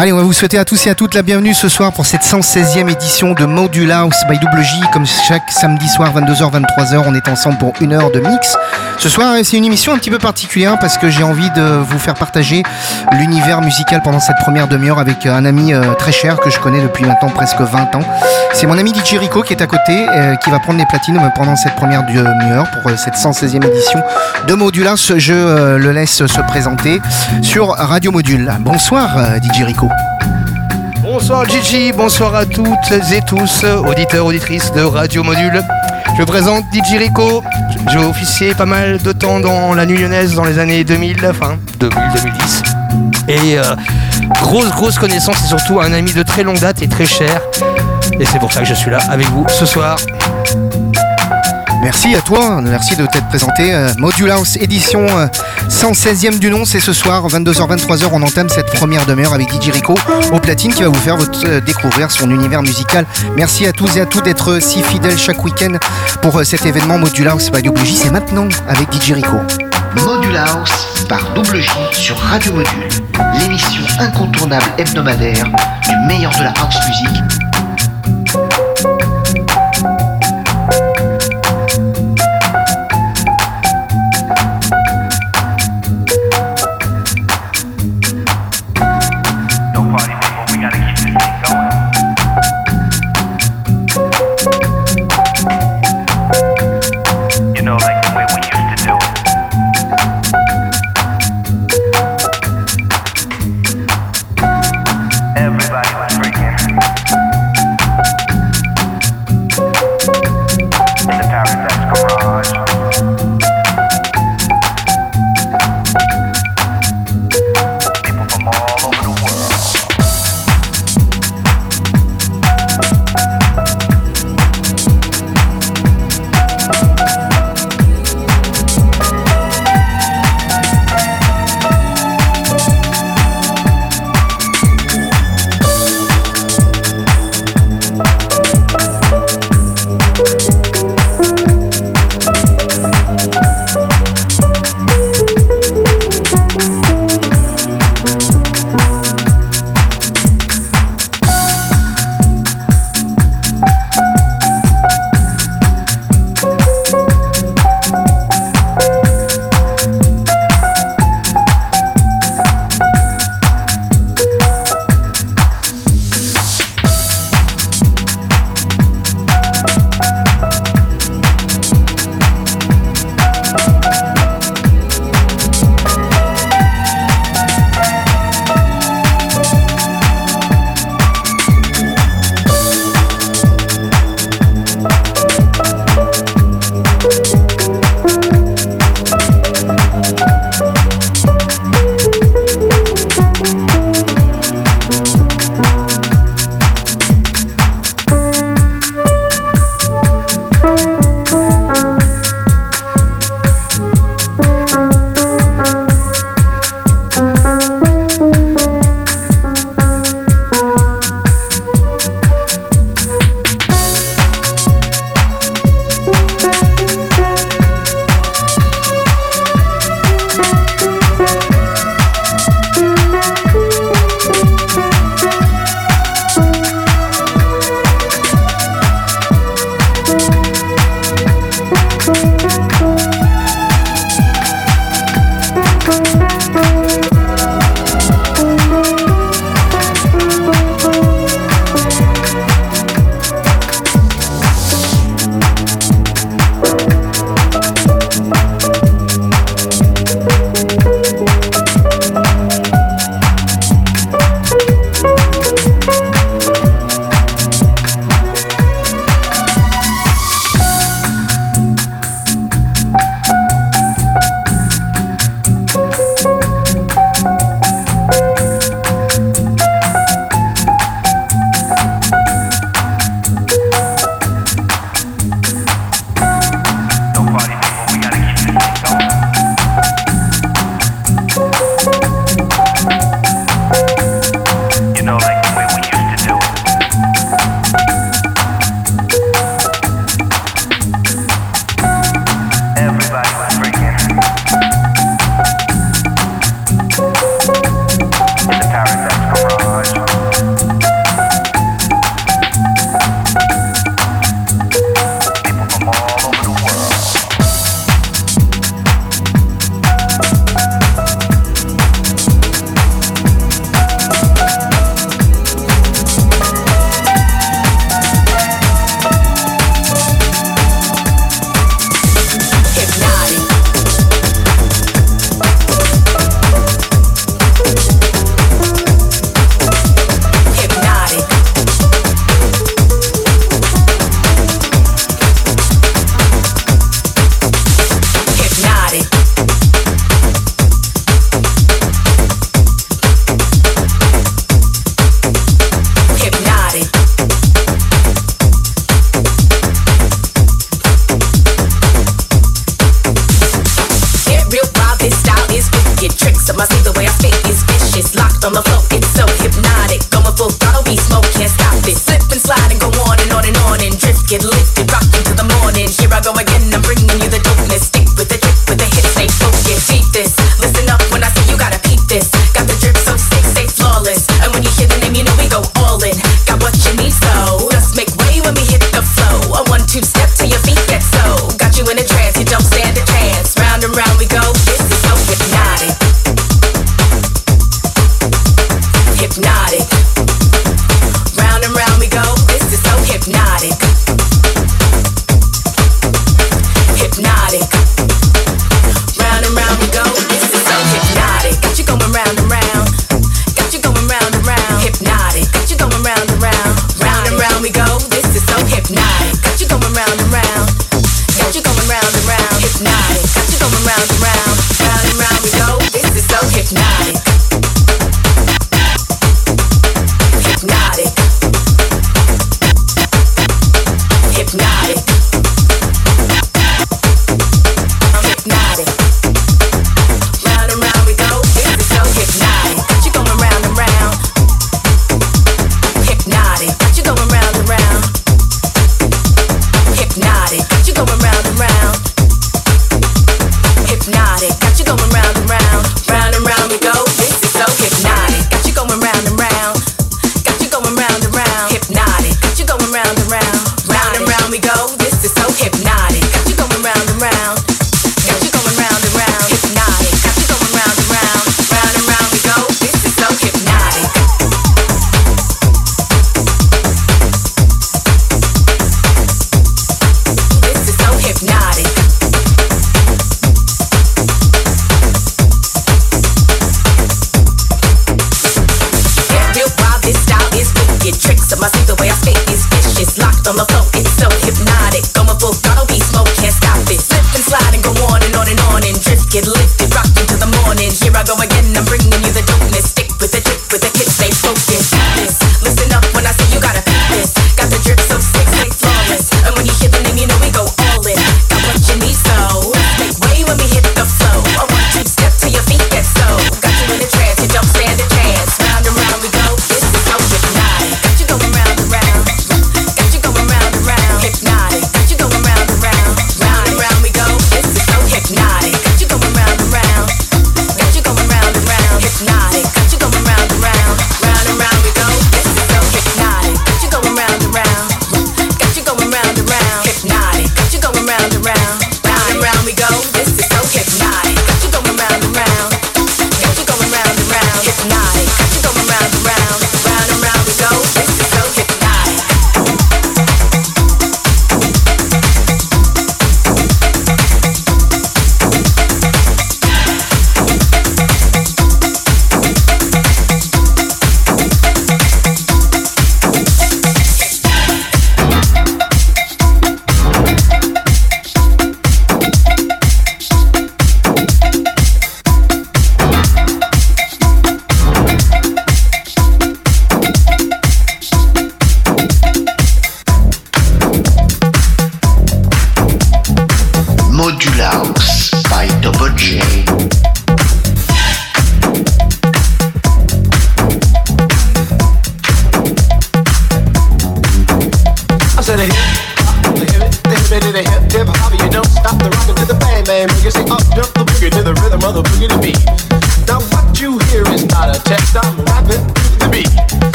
Allez, on va vous souhaiter à tous et à toutes la bienvenue ce soir pour cette 116e édition de Module House by Double J. Comme chaque samedi soir, 22h, 23h, on est ensemble pour une heure de mix. Ce soir, c'est une émission un petit peu particulière parce que j'ai envie de vous faire partager l'univers musical pendant cette première demi-heure avec un ami euh, très cher que je connais depuis maintenant presque 20 ans. C'est mon ami DJ Rico qui est à côté, euh, qui va prendre les platines pendant cette première demi-heure pour euh, cette 116e édition de Module House. Je le laisse se présenter sur Radio Module. Bonsoir, DJ Rico. Bonsoir Gigi, bonsoir à toutes et tous, auditeurs, auditrices de Radio Module. Je présente DJ Rico. J'ai officié pas mal de temps dans la nuit lyonnaise dans les années 2000, enfin 2000-2010. Et euh, grosse, grosse connaissance et surtout un ami de très longue date et très cher. Et c'est pour ça que je suis là avec vous ce soir. Merci à toi, merci de t'être présenté. Euh, Module House édition 116e euh, du nom, c'est ce soir, 22h, 23h, on entame cette première demi-heure avec DJ Rico au platine qui va vous faire euh, découvrir son univers musical. Merci à tous et à toutes d'être si fidèles chaque week-end pour cet événement Module House by Double J. C'est maintenant avec DJ Rico. Module House par Double J sur Radio Module, l'émission incontournable hebdomadaire du meilleur de la house music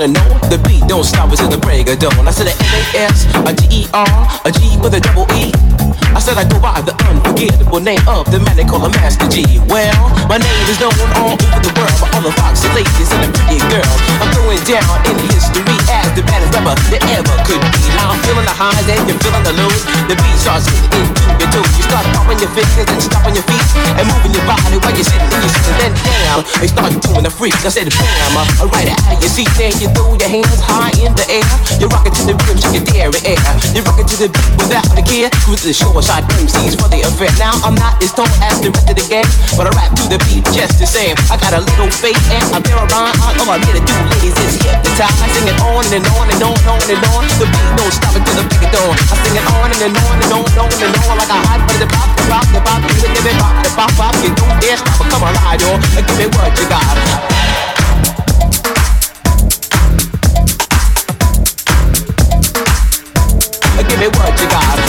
and on. The beat don't stop until the break of dawn. I said a M-A-S, a G-E-R, a G with a double E. I said I go by the unforgettable name of the man they call a Master G. Well, my name is known all over the world by all the foxy ladies and the pretty girls. I'm going down in history as the baddest rapper that ever could be. Now I'm feeling the highs and you're feeling the lows. The beat starts hitting into your toes. You start popping your fingers and stomping your feet and moving your body while you're sitting and you're sitting. Then down, they start doing the freak. I said bam, uh, right out of your seat. Then you throw your hands high in the air. You're rocking to the rhythm, shake your dairy air. You're rocking to the beat without a care. Cruise the shore side MCs for the affair. Now I'm not as tall as the rest of the gang, but I rap to the beat just the same. I got a little faith and I bear a rhyme. All I'm here to do, ladies, is hypnotize. I sing it on and on and on and on and on. The beat don't stop until the break of dawn. I sing it on and, and on and on and on and on like a hot butter. The pop, the pop, the pop, the give it pop, the pop, pop. You don't dare stop, come on, ride on. Give me what you got. Me what you got.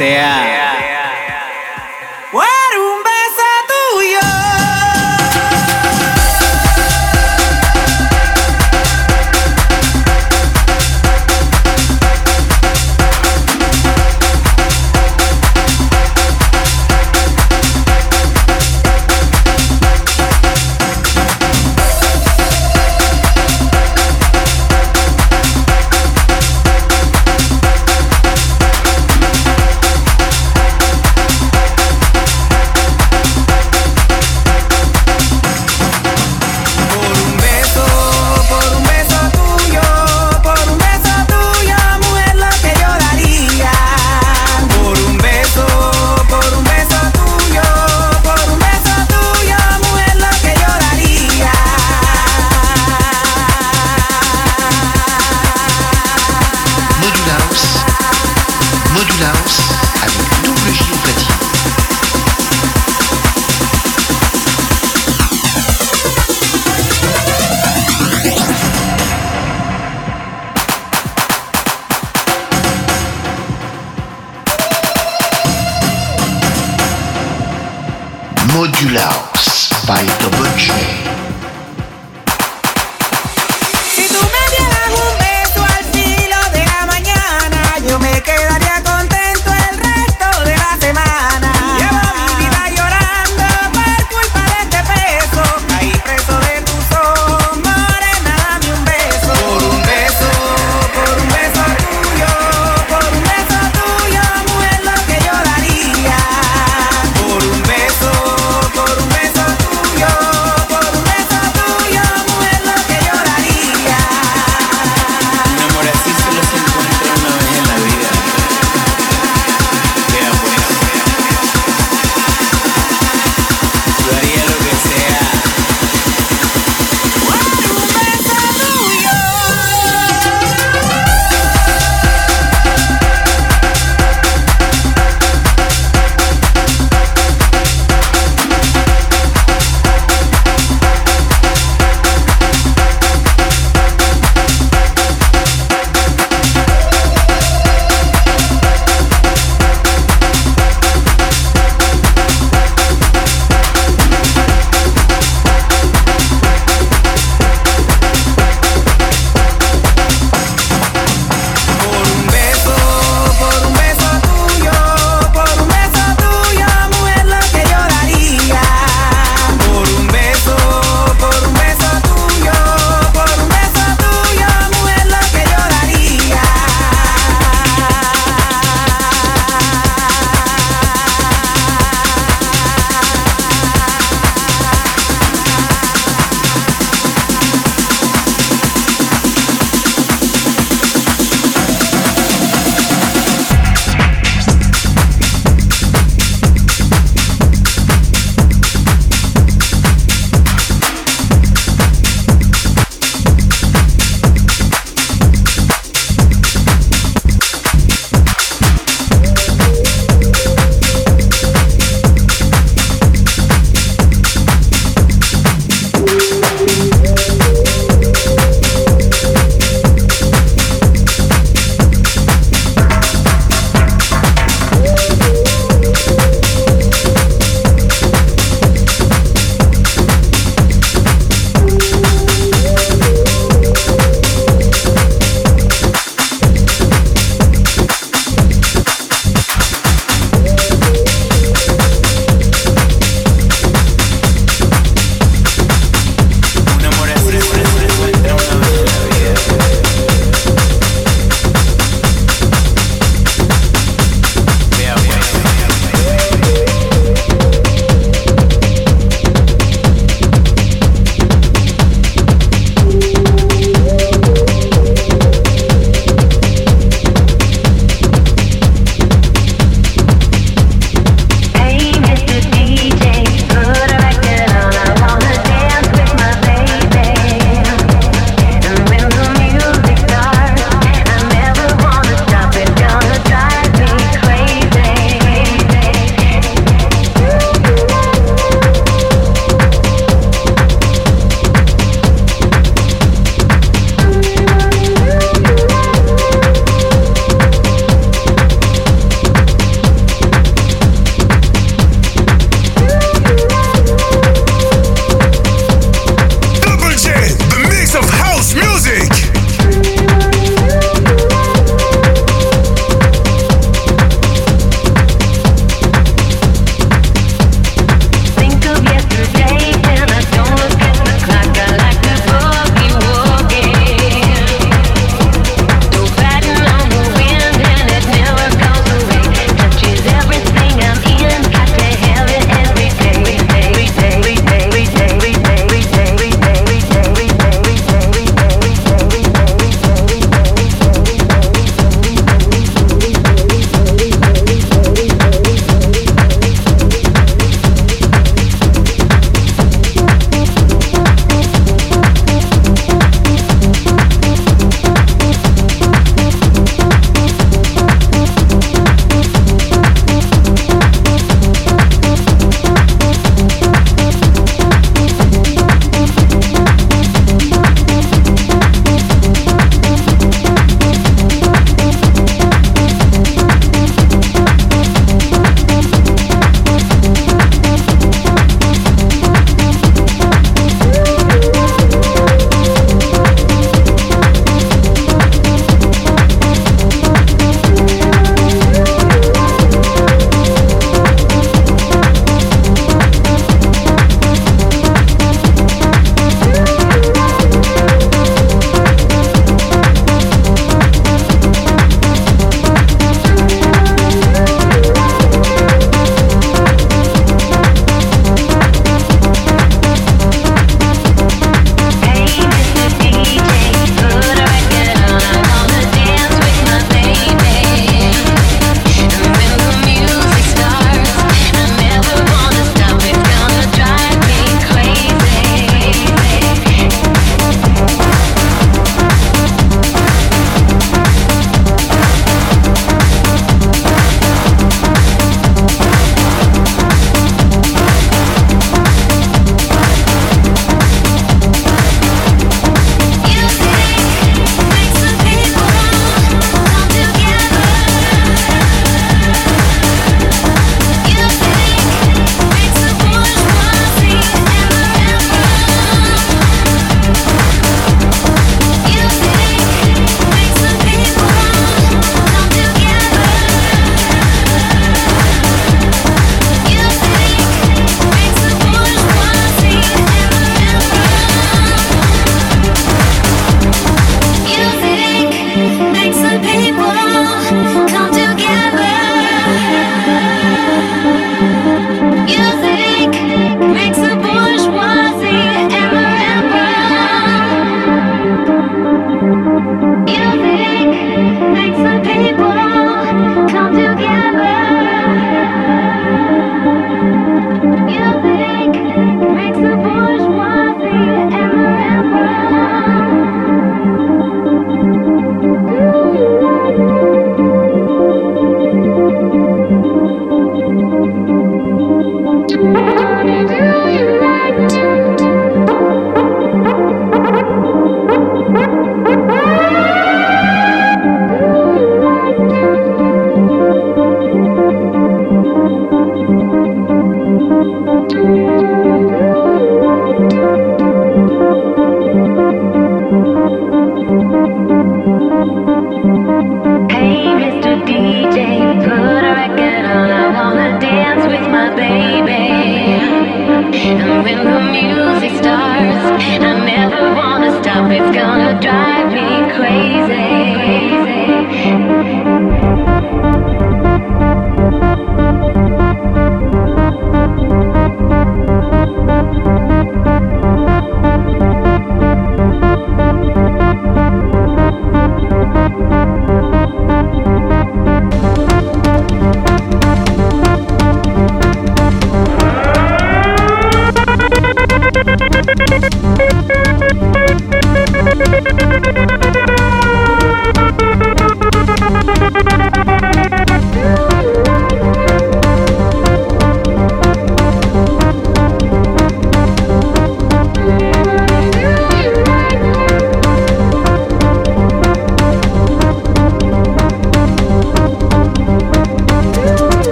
Sea.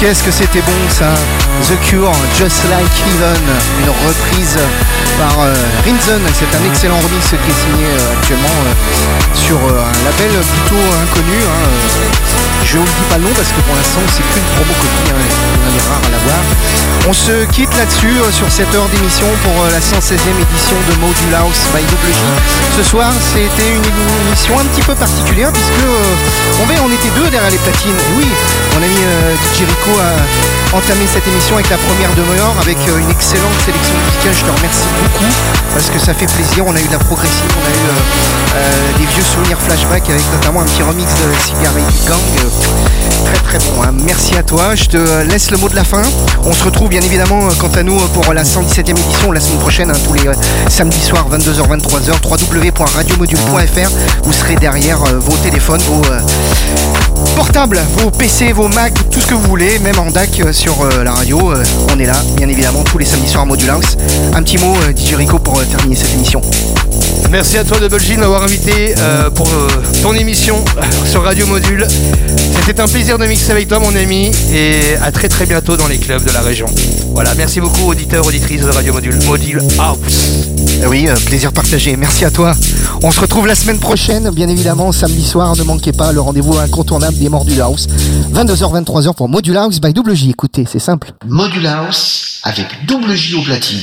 Qu'est-ce que c'était bon ça? The Cure, Just Like Heaven, une reprise par euh, Rinzen. C'est un excellent remix qui est signé euh, actuellement euh, sur un label plutôt inconnu. hein. Je vous le dis pas nom parce que pour l'instant c'est qu'une promo copie, hein, on est rare à l'avoir. On se quitte là-dessus sur cette heure d'émission pour la 116e édition de Module House by WJ. Ce soir c'était une émission un petit peu particulière puisque on, on était deux derrière les platines. Et oui, mon ami DJ Rico a entamé cette émission avec la première demi-heure avec une excellente sélection musicale. Je te remercie beaucoup parce que ça fait plaisir. On a eu de la progressive, on a eu euh, euh, des vieux souvenirs flashback avec notamment un petit remix de Cigarette Gang. euh, très très bon. hein. Merci à toi. Je te laisse le mot de la fin. On se retrouve bien évidemment euh, quant à nous euh, pour la 117e édition la semaine prochaine, hein, tous les euh, samedis soirs 22h 23h www.radiomodule.fr. Vous serez derrière euh, vos téléphones, vos euh, portables, vos PC, vos Mac, tout ce que vous voulez, même en DAC euh, sur euh, la radio. euh, on est là, bien évidemment, tous les samedis soirs à Module House. Un petit mot, DJ Rico, pour terminer cette émission. Merci à toi Double G de m'avoir invité pour ton émission sur Radio Module. C'était un plaisir de mixer avec toi mon ami et à très très bientôt dans les clubs de la région. Voilà, merci beaucoup auditeurs, auditrices de Radio Module. Module House. Eh Oui, euh, plaisir partagé. Merci à toi. On se retrouve la semaine prochaine, bien évidemment, samedi soir. Ne manquez pas le rendez-vous incontournable des Module House. 22h, 23h pour Module House by WJ. Écoutez, c'est simple. Module House avec double J au platine.